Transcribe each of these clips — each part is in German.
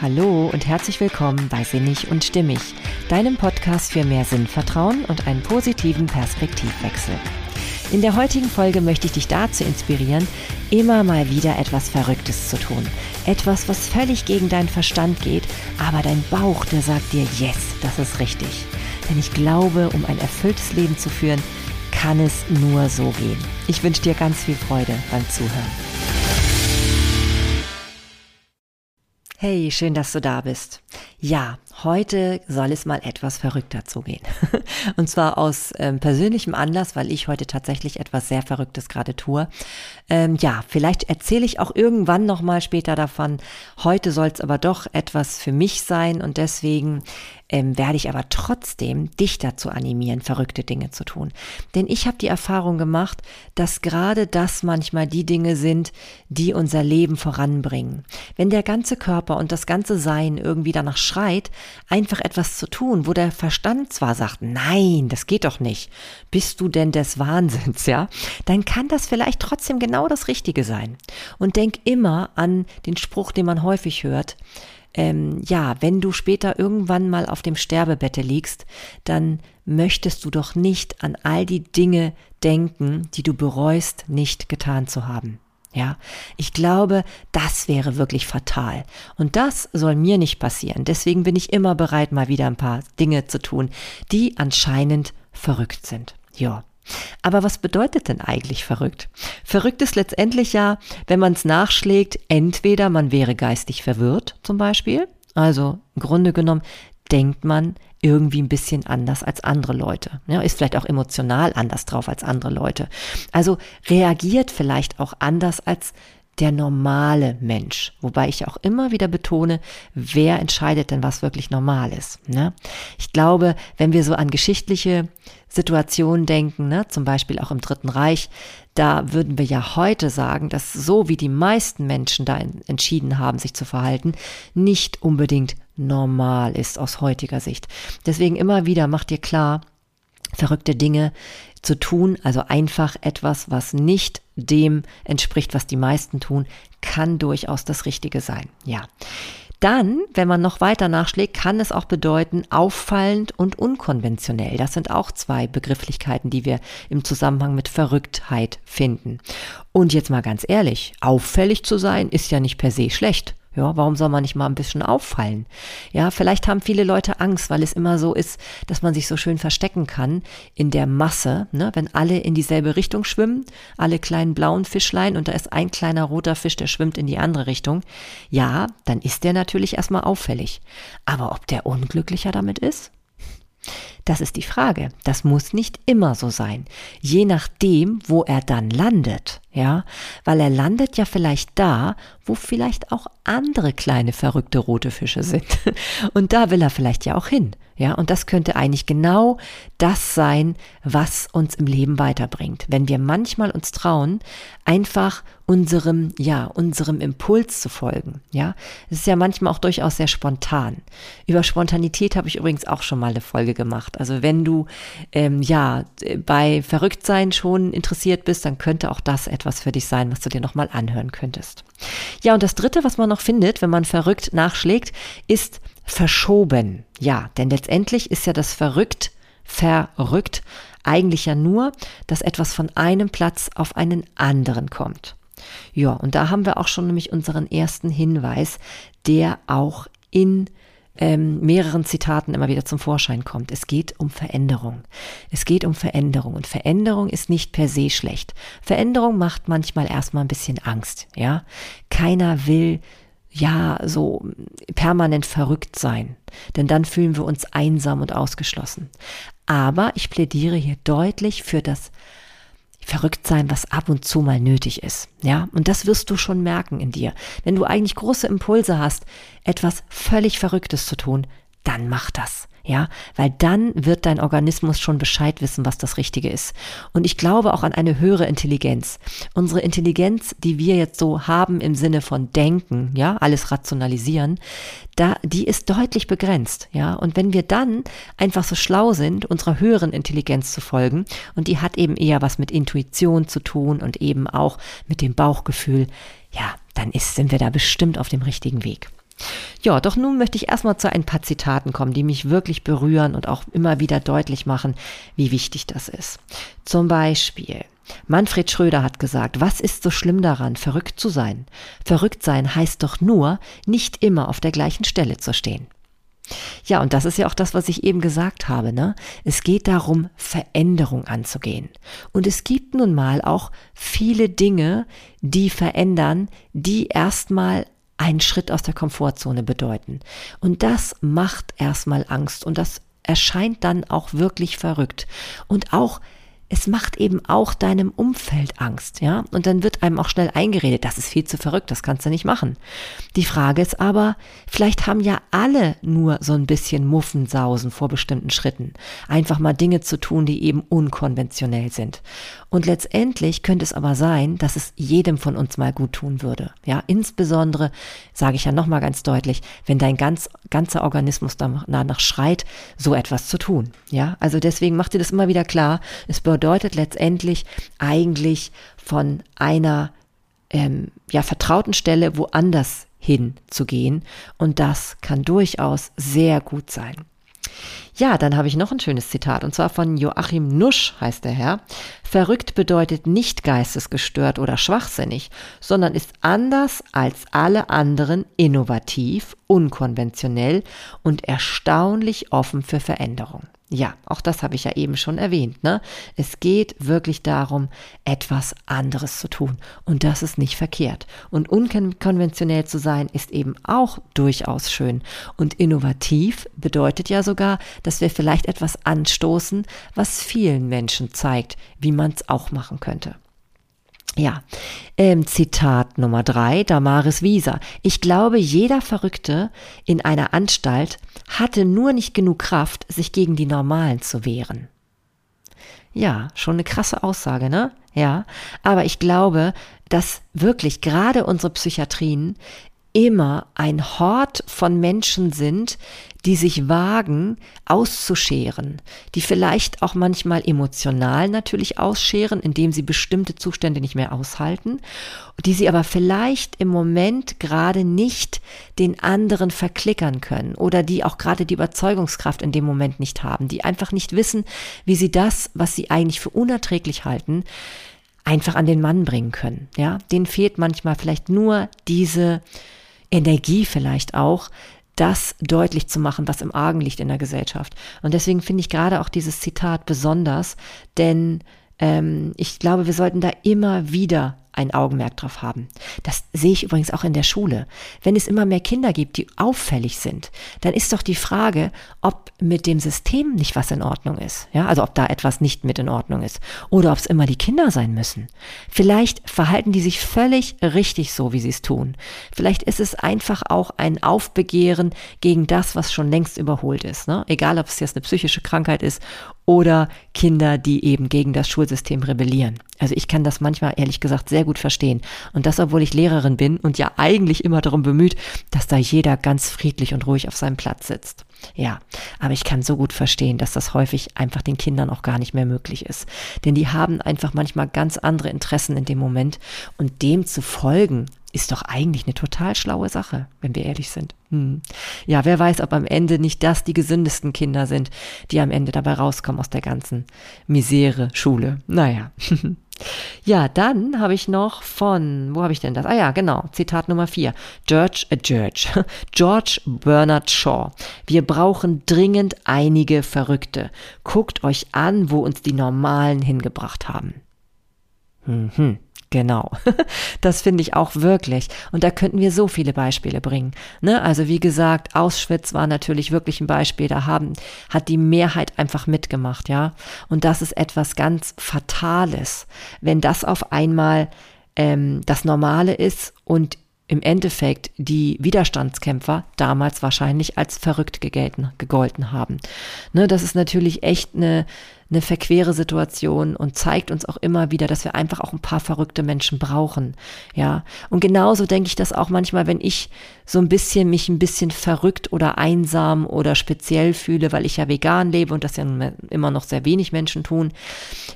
Hallo und herzlich willkommen bei Sinnig und Stimmig, deinem Podcast für mehr Sinnvertrauen und einen positiven Perspektivwechsel. In der heutigen Folge möchte ich dich dazu inspirieren, immer mal wieder etwas Verrücktes zu tun. Etwas, was völlig gegen deinen Verstand geht, aber dein Bauch, der sagt dir, yes, das ist richtig. Denn ich glaube, um ein erfülltes Leben zu führen, kann es nur so gehen. Ich wünsche dir ganz viel Freude beim Zuhören. Hey, schön, dass du da bist. Ja, heute soll es mal etwas verrückter zugehen. Und zwar aus ähm, persönlichem Anlass, weil ich heute tatsächlich etwas sehr Verrücktes gerade tue. Ähm, ja, vielleicht erzähle ich auch irgendwann noch mal später davon. Heute soll es aber doch etwas für mich sein und deswegen ähm, werde ich aber trotzdem dich dazu animieren, verrückte Dinge zu tun. Denn ich habe die Erfahrung gemacht, dass gerade das manchmal die Dinge sind, die unser Leben voranbringen. Wenn der ganze Körper und das ganze Sein irgendwie danach schreit, einfach etwas zu tun, wo der Verstand zwar sagt, nein, das geht doch nicht, bist du denn des Wahnsinns, ja, dann kann das vielleicht trotzdem genau das Richtige sein. Und denk immer an den Spruch, den man häufig hört, ähm, ja, wenn du später irgendwann mal auf dem Sterbebette liegst, dann möchtest du doch nicht an all die Dinge denken, die du bereust, nicht getan zu haben. Ja, ich glaube, das wäre wirklich fatal. Und das soll mir nicht passieren. Deswegen bin ich immer bereit, mal wieder ein paar Dinge zu tun, die anscheinend verrückt sind. Ja. Aber was bedeutet denn eigentlich verrückt? Verrückt ist letztendlich ja, wenn man es nachschlägt, entweder man wäre geistig verwirrt zum Beispiel, also im Grunde genommen denkt man irgendwie ein bisschen anders als andere Leute. Ja, ist vielleicht auch emotional anders drauf als andere Leute. Also reagiert vielleicht auch anders als der normale Mensch. Wobei ich auch immer wieder betone, wer entscheidet denn, was wirklich normal ist. Ne? Ich glaube, wenn wir so an geschichtliche Situationen denken, ne, zum Beispiel auch im Dritten Reich, da würden wir ja heute sagen, dass so wie die meisten Menschen da entschieden haben, sich zu verhalten, nicht unbedingt normal ist aus heutiger Sicht. Deswegen immer wieder macht dir klar, verrückte Dinge zu tun, also einfach etwas, was nicht dem entspricht, was die meisten tun, kann durchaus das Richtige sein. Ja. Dann, wenn man noch weiter nachschlägt, kann es auch bedeuten auffallend und unkonventionell. Das sind auch zwei Begrifflichkeiten, die wir im Zusammenhang mit Verrücktheit finden. Und jetzt mal ganz ehrlich, auffällig zu sein ist ja nicht per se schlecht. Ja, warum soll man nicht mal ein bisschen auffallen? Ja, vielleicht haben viele Leute Angst, weil es immer so ist, dass man sich so schön verstecken kann in der Masse, ne? wenn alle in dieselbe Richtung schwimmen, alle kleinen blauen Fischlein und da ist ein kleiner roter Fisch, der schwimmt in die andere Richtung. Ja, dann ist der natürlich erstmal auffällig. Aber ob der unglücklicher damit ist? Das ist die Frage. Das muss nicht immer so sein. Je nachdem, wo er dann landet. Ja, weil er landet ja vielleicht da, wo vielleicht auch andere kleine verrückte rote Fische sind. Und da will er vielleicht ja auch hin. Ja, und das könnte eigentlich genau das sein, was uns im Leben weiterbringt. Wenn wir manchmal uns trauen, einfach unserem, ja, unserem Impuls zu folgen. Ja, es ist ja manchmal auch durchaus sehr spontan. Über Spontanität habe ich übrigens auch schon mal eine Folge gemacht. Also wenn du, ähm, ja, bei Verrücktsein schon interessiert bist, dann könnte auch das etwas für dich sein, was du dir nochmal anhören könntest. Ja, und das dritte, was man noch findet, wenn man verrückt nachschlägt, ist verschoben. Ja, denn letztendlich ist ja das verrückt, verrückt eigentlich ja nur, dass etwas von einem Platz auf einen anderen kommt. Ja, und da haben wir auch schon nämlich unseren ersten Hinweis, der auch in ähm, mehreren Zitaten immer wieder zum Vorschein kommt. Es geht um Veränderung. Es geht um Veränderung und Veränderung ist nicht per se schlecht. Veränderung macht manchmal erstmal ein bisschen Angst, ja. Keiner will ja, so permanent verrückt sein, denn dann fühlen wir uns einsam und ausgeschlossen. Aber ich plädiere hier deutlich für das Verrücktsein, was ab und zu mal nötig ist. Ja, und das wirst du schon merken in dir. Wenn du eigentlich große Impulse hast, etwas völlig Verrücktes zu tun, dann mach das ja, weil dann wird dein Organismus schon Bescheid wissen, was das Richtige ist. Und ich glaube auch an eine höhere Intelligenz. Unsere Intelligenz, die wir jetzt so haben im Sinne von Denken, ja, alles rationalisieren, da, die ist deutlich begrenzt, ja. Und wenn wir dann einfach so schlau sind, unserer höheren Intelligenz zu folgen, und die hat eben eher was mit Intuition zu tun und eben auch mit dem Bauchgefühl, ja, dann ist, sind wir da bestimmt auf dem richtigen Weg. Ja, doch nun möchte ich erstmal zu ein paar Zitaten kommen, die mich wirklich berühren und auch immer wieder deutlich machen, wie wichtig das ist. Zum Beispiel, Manfred Schröder hat gesagt, was ist so schlimm daran, verrückt zu sein? Verrückt sein heißt doch nur, nicht immer auf der gleichen Stelle zu stehen. Ja, und das ist ja auch das, was ich eben gesagt habe, ne? Es geht darum, Veränderung anzugehen. Und es gibt nun mal auch viele Dinge, die verändern, die erstmal einen Schritt aus der Komfortzone bedeuten. Und das macht erstmal Angst und das erscheint dann auch wirklich verrückt. Und auch es macht eben auch deinem Umfeld Angst, ja? Und dann wird einem auch schnell eingeredet, das ist viel zu verrückt, das kannst du nicht machen. Die Frage ist aber, vielleicht haben ja alle nur so ein bisschen Muffensausen vor bestimmten Schritten. Einfach mal Dinge zu tun, die eben unkonventionell sind. Und letztendlich könnte es aber sein, dass es jedem von uns mal gut tun würde. Ja, insbesondere, sage ich ja nochmal ganz deutlich, wenn dein ganz, ganzer Organismus danach schreit, so etwas zu tun. Ja, also deswegen macht dir das immer wieder klar. Es bedeutet letztendlich eigentlich von einer ähm, ja, vertrauten Stelle woanders hinzugehen. Und das kann durchaus sehr gut sein. Ja, dann habe ich noch ein schönes Zitat und zwar von Joachim Nusch heißt der Herr. Verrückt bedeutet nicht geistesgestört oder schwachsinnig, sondern ist anders als alle anderen innovativ, unkonventionell und erstaunlich offen für Veränderung. Ja, auch das habe ich ja eben schon erwähnt. Ne? Es geht wirklich darum, etwas anderes zu tun. Und das ist nicht verkehrt. Und unkonventionell zu sein ist eben auch durchaus schön. Und innovativ bedeutet ja sogar, dass wir vielleicht etwas anstoßen, was vielen Menschen zeigt, wie man es auch machen könnte. Ja, ähm, Zitat Nummer drei, Damaris Wieser. Ich glaube, jeder Verrückte in einer Anstalt hatte nur nicht genug Kraft, sich gegen die Normalen zu wehren. Ja, schon eine krasse Aussage, ne? Ja, aber ich glaube, dass wirklich gerade unsere Psychiatrien immer ein Hort von Menschen sind, die sich wagen, auszuscheren, die vielleicht auch manchmal emotional natürlich ausscheren, indem sie bestimmte Zustände nicht mehr aushalten, die sie aber vielleicht im Moment gerade nicht den anderen verklickern können oder die auch gerade die Überzeugungskraft in dem Moment nicht haben, die einfach nicht wissen, wie sie das, was sie eigentlich für unerträglich halten, einfach an den Mann bringen können. Ja, denen fehlt manchmal vielleicht nur diese Energie vielleicht auch, das deutlich zu machen, was im Argen liegt in der Gesellschaft. Und deswegen finde ich gerade auch dieses Zitat besonders, denn ähm, ich glaube, wir sollten da immer wieder ein Augenmerk drauf haben. Das sehe ich übrigens auch in der Schule. Wenn es immer mehr Kinder gibt, die auffällig sind, dann ist doch die Frage, ob mit dem System nicht was in Ordnung ist. Ja, also ob da etwas nicht mit in Ordnung ist. Oder ob es immer die Kinder sein müssen. Vielleicht verhalten die sich völlig richtig so, wie sie es tun. Vielleicht ist es einfach auch ein Aufbegehren gegen das, was schon längst überholt ist. Ne? Egal, ob es jetzt eine psychische Krankheit ist oder Kinder, die eben gegen das Schulsystem rebellieren. Also ich kann das manchmal ehrlich gesagt sehr gut verstehen. Und das, obwohl ich Lehrerin bin und ja eigentlich immer darum bemüht, dass da jeder ganz friedlich und ruhig auf seinem Platz sitzt. Ja, aber ich kann so gut verstehen, dass das häufig einfach den Kindern auch gar nicht mehr möglich ist. Denn die haben einfach manchmal ganz andere Interessen in dem Moment und dem zu folgen ist doch eigentlich eine total schlaue Sache, wenn wir ehrlich sind. Hm. Ja, wer weiß, ob am Ende nicht das die gesündesten Kinder sind, die am Ende dabei rauskommen aus der ganzen Misere Schule. Naja. ja, dann habe ich noch von, wo habe ich denn das? Ah ja, genau, Zitat Nummer vier. George, äh, George, George Bernard Shaw. Wir brauchen dringend einige Verrückte. Guckt euch an, wo uns die Normalen hingebracht haben. Mhm. Genau, das finde ich auch wirklich. Und da könnten wir so viele Beispiele bringen. Ne? Also wie gesagt, Auschwitz war natürlich wirklich ein Beispiel. Da haben, hat die Mehrheit einfach mitgemacht, ja. Und das ist etwas ganz Fatales, wenn das auf einmal ähm, das Normale ist und im Endeffekt die Widerstandskämpfer damals wahrscheinlich als verrückt gegelten, gegolten haben. Ne, das ist natürlich echt eine, eine verquere Situation und zeigt uns auch immer wieder, dass wir einfach auch ein paar verrückte Menschen brauchen. Ja. Und genauso denke ich das auch manchmal, wenn ich so ein bisschen mich ein bisschen verrückt oder einsam oder speziell fühle, weil ich ja vegan lebe und das ja immer noch sehr wenig Menschen tun.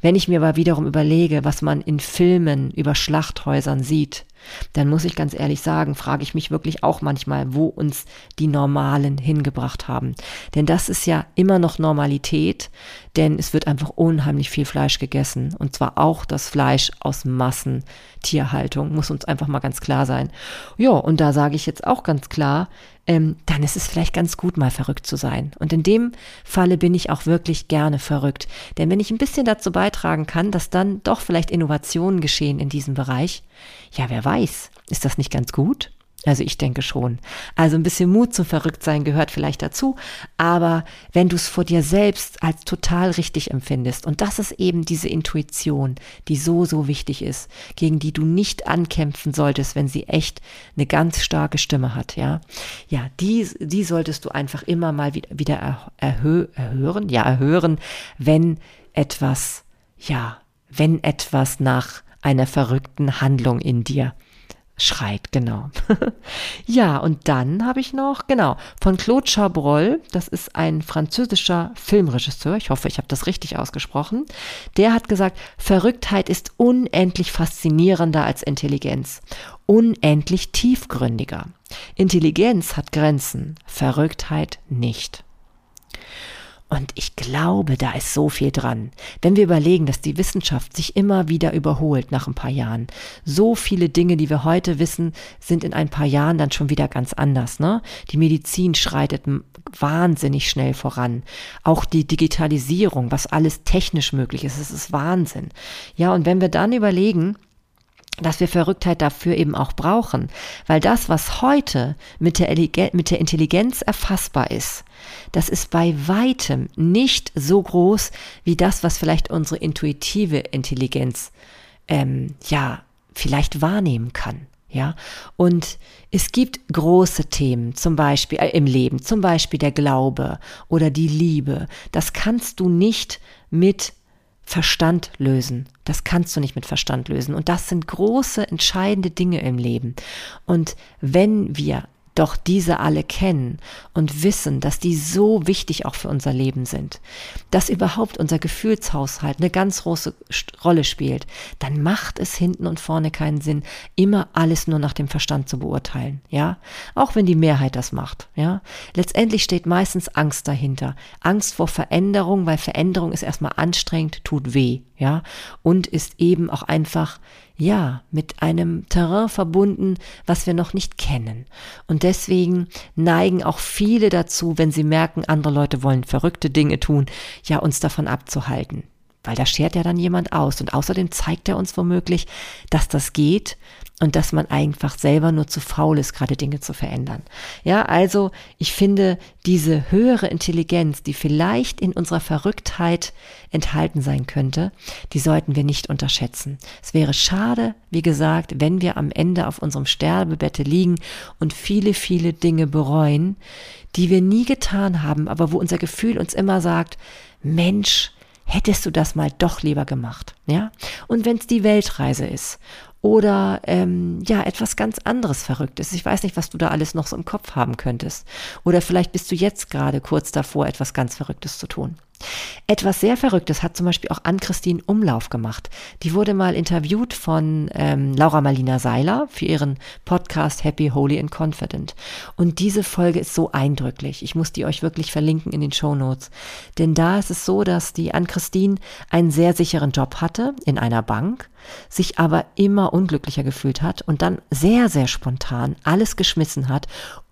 Wenn ich mir aber wiederum überlege, was man in Filmen über Schlachthäusern sieht, dann muss ich ganz ehrlich sagen, frage ich mich wirklich auch manchmal, wo uns die Normalen hingebracht haben. Denn das ist ja immer noch Normalität, denn es wird einfach unheimlich viel Fleisch gegessen. Und zwar auch das Fleisch aus Massentierhaltung, muss uns einfach mal ganz klar sein. Ja, und da sage ich jetzt auch ganz klar, ähm, dann ist es vielleicht ganz gut, mal verrückt zu sein. Und in dem Falle bin ich auch wirklich gerne verrückt. Denn wenn ich ein bisschen dazu beitragen kann, dass dann doch vielleicht Innovationen geschehen in diesem Bereich, ja, wer weiß, ist das nicht ganz gut? Also ich denke schon. Also ein bisschen Mut zum Verrücktsein gehört vielleicht dazu, aber wenn du es vor dir selbst als total richtig empfindest, und das ist eben diese Intuition, die so, so wichtig ist, gegen die du nicht ankämpfen solltest, wenn sie echt eine ganz starke Stimme hat, ja. Ja, die, die solltest du einfach immer mal wieder, wieder erhö erhören, ja, erhören, wenn etwas, ja, wenn etwas nach einer verrückten Handlung in dir schreit, genau. ja, und dann habe ich noch, genau, von Claude Chabrol, das ist ein französischer Filmregisseur, ich hoffe, ich habe das richtig ausgesprochen, der hat gesagt, Verrücktheit ist unendlich faszinierender als Intelligenz, unendlich tiefgründiger. Intelligenz hat Grenzen, Verrücktheit nicht. Und ich glaube, da ist so viel dran. Wenn wir überlegen, dass die Wissenschaft sich immer wieder überholt nach ein paar Jahren. So viele Dinge, die wir heute wissen, sind in ein paar Jahren dann schon wieder ganz anders. Ne? Die Medizin schreitet wahnsinnig schnell voran. Auch die Digitalisierung, was alles technisch möglich ist, das ist Wahnsinn. Ja, und wenn wir dann überlegen, dass wir Verrücktheit dafür eben auch brauchen. Weil das, was heute mit der, mit der Intelligenz erfassbar ist, das ist bei weitem nicht so groß wie das, was vielleicht unsere intuitive Intelligenz ähm, ja vielleicht wahrnehmen kann. Ja, und es gibt große Themen, zum Beispiel äh, im Leben, zum Beispiel der Glaube oder die Liebe. Das kannst du nicht mit Verstand lösen. Das kannst du nicht mit Verstand lösen. Und das sind große, entscheidende Dinge im Leben. Und wenn wir doch diese alle kennen und wissen, dass die so wichtig auch für unser Leben sind, dass überhaupt unser Gefühlshaushalt eine ganz große Rolle spielt, dann macht es hinten und vorne keinen Sinn, immer alles nur nach dem Verstand zu beurteilen, ja? Auch wenn die Mehrheit das macht, ja? Letztendlich steht meistens Angst dahinter. Angst vor Veränderung, weil Veränderung ist erstmal anstrengend, tut weh, ja? Und ist eben auch einfach ja, mit einem Terrain verbunden, was wir noch nicht kennen. Und deswegen neigen auch viele dazu, wenn sie merken, andere Leute wollen verrückte Dinge tun, ja, uns davon abzuhalten. Weil da schert ja dann jemand aus. Und außerdem zeigt er uns womöglich, dass das geht und dass man einfach selber nur zu faul ist, gerade Dinge zu verändern. Ja, also ich finde diese höhere Intelligenz, die vielleicht in unserer Verrücktheit enthalten sein könnte, die sollten wir nicht unterschätzen. Es wäre schade, wie gesagt, wenn wir am Ende auf unserem Sterbebette liegen und viele, viele Dinge bereuen, die wir nie getan haben, aber wo unser Gefühl uns immer sagt, Mensch, hättest du das mal doch lieber gemacht, ja? Und wenn es die Weltreise ist oder ähm, ja etwas ganz anderes Verrücktes. Ich weiß nicht, was du da alles noch so im Kopf haben könntest. Oder vielleicht bist du jetzt gerade kurz davor, etwas ganz Verrücktes zu tun. Etwas sehr Verrücktes hat zum Beispiel auch Ann-Christine Umlauf gemacht. Die wurde mal interviewt von ähm, Laura Marlina Seiler für ihren Podcast Happy, Holy and Confident. Und diese Folge ist so eindrücklich. Ich muss die euch wirklich verlinken in den Show Notes. Denn da ist es so, dass die Ann-Christine einen sehr sicheren Job hatte in einer Bank, sich aber immer unglücklicher gefühlt hat und dann sehr, sehr spontan alles geschmissen hat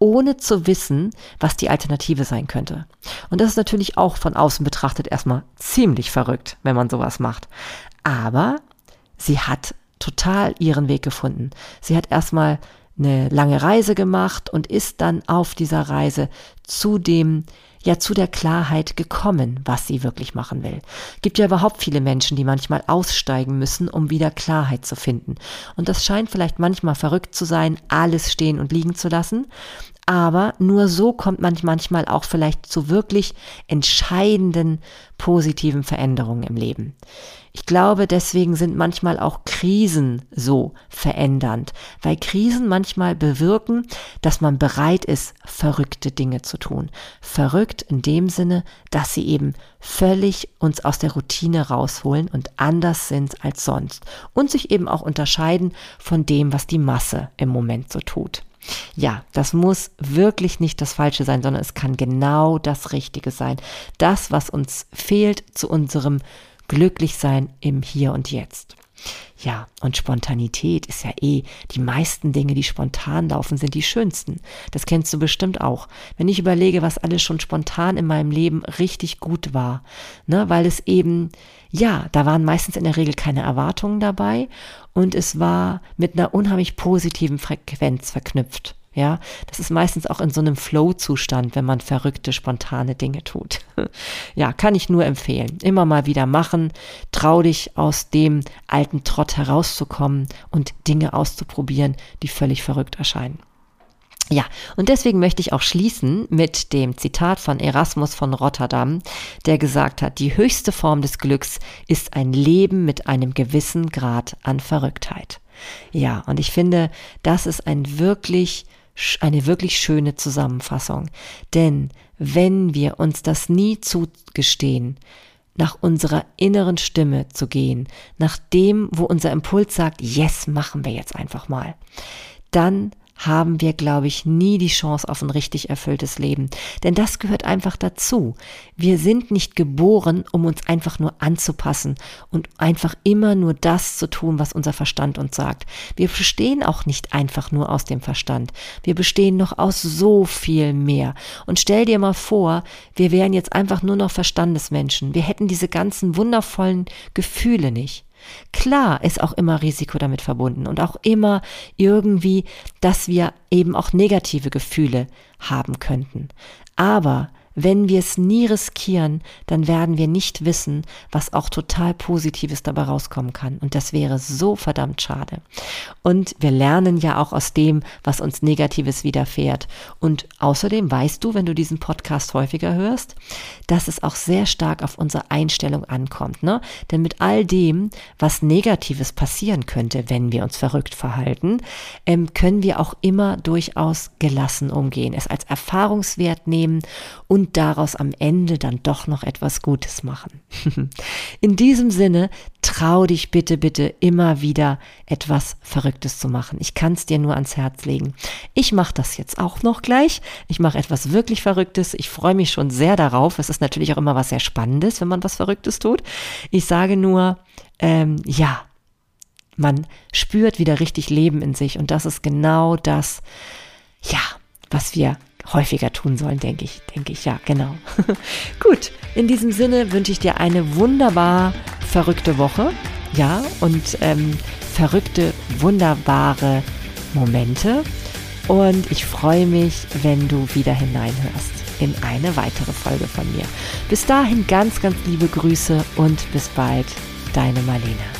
ohne zu wissen, was die Alternative sein könnte. Und das ist natürlich auch von außen betrachtet erstmal ziemlich verrückt, wenn man sowas macht. Aber sie hat total ihren Weg gefunden. Sie hat erstmal eine lange Reise gemacht und ist dann auf dieser Reise zu dem ja zu der Klarheit gekommen, was sie wirklich machen will. Gibt ja überhaupt viele Menschen, die manchmal aussteigen müssen, um wieder Klarheit zu finden. Und das scheint vielleicht manchmal verrückt zu sein, alles stehen und liegen zu lassen. Aber nur so kommt man manchmal auch vielleicht zu wirklich entscheidenden positiven Veränderungen im Leben. Ich glaube, deswegen sind manchmal auch Krisen so verändernd, weil Krisen manchmal bewirken, dass man bereit ist, verrückte Dinge zu tun. Verrückt in dem Sinne, dass sie eben völlig uns aus der Routine rausholen und anders sind als sonst und sich eben auch unterscheiden von dem, was die Masse im Moment so tut. Ja, das muss wirklich nicht das Falsche sein, sondern es kann genau das Richtige sein. Das, was uns fehlt zu unserem Glücklichsein im Hier und Jetzt. Ja, und Spontanität ist ja eh, die meisten Dinge, die spontan laufen, sind die schönsten. Das kennst du bestimmt auch. Wenn ich überlege, was alles schon spontan in meinem Leben richtig gut war, ne, weil es eben, ja, da waren meistens in der Regel keine Erwartungen dabei und es war mit einer unheimlich positiven Frequenz verknüpft. Ja, das ist meistens auch in so einem Flow-Zustand, wenn man verrückte, spontane Dinge tut. ja, kann ich nur empfehlen. Immer mal wieder machen. Trau dich aus dem alten Trott herauszukommen und Dinge auszuprobieren, die völlig verrückt erscheinen. Ja, und deswegen möchte ich auch schließen mit dem Zitat von Erasmus von Rotterdam, der gesagt hat, die höchste Form des Glücks ist ein Leben mit einem gewissen Grad an Verrücktheit. Ja, und ich finde, das ist ein wirklich eine wirklich schöne Zusammenfassung. Denn wenn wir uns das nie zugestehen, nach unserer inneren Stimme zu gehen, nach dem, wo unser Impuls sagt, yes, machen wir jetzt einfach mal, dann haben wir, glaube ich, nie die Chance auf ein richtig erfülltes Leben. Denn das gehört einfach dazu. Wir sind nicht geboren, um uns einfach nur anzupassen und einfach immer nur das zu tun, was unser Verstand uns sagt. Wir bestehen auch nicht einfach nur aus dem Verstand. Wir bestehen noch aus so viel mehr. Und stell dir mal vor, wir wären jetzt einfach nur noch Verstandesmenschen. Wir hätten diese ganzen wundervollen Gefühle nicht. Klar ist auch immer Risiko damit verbunden und auch immer irgendwie, dass wir eben auch negative Gefühle haben könnten. Aber wenn wir es nie riskieren, dann werden wir nicht wissen, was auch total Positives dabei rauskommen kann. Und das wäre so verdammt schade. Und wir lernen ja auch aus dem, was uns Negatives widerfährt. Und außerdem weißt du, wenn du diesen Podcast häufiger hörst, dass es auch sehr stark auf unsere Einstellung ankommt. Ne? Denn mit all dem, was Negatives passieren könnte, wenn wir uns verrückt verhalten, ähm, können wir auch immer durchaus gelassen umgehen, es als Erfahrungswert nehmen und und daraus am Ende dann doch noch etwas Gutes machen. In diesem Sinne, trau dich bitte, bitte immer wieder etwas Verrücktes zu machen. Ich kann es dir nur ans Herz legen. Ich mache das jetzt auch noch gleich. Ich mache etwas wirklich Verrücktes. Ich freue mich schon sehr darauf. Es ist natürlich auch immer was sehr Spannendes, wenn man was Verrücktes tut. Ich sage nur, ähm, ja, man spürt wieder richtig Leben in sich und das ist genau das, ja, was wir häufiger tun sollen, denke ich. Denke ich, ja, genau. Gut, in diesem Sinne wünsche ich dir eine wunderbar verrückte Woche. Ja, und ähm, verrückte, wunderbare Momente. Und ich freue mich, wenn du wieder hineinhörst in eine weitere Folge von mir. Bis dahin ganz, ganz liebe Grüße und bis bald, deine Marlene.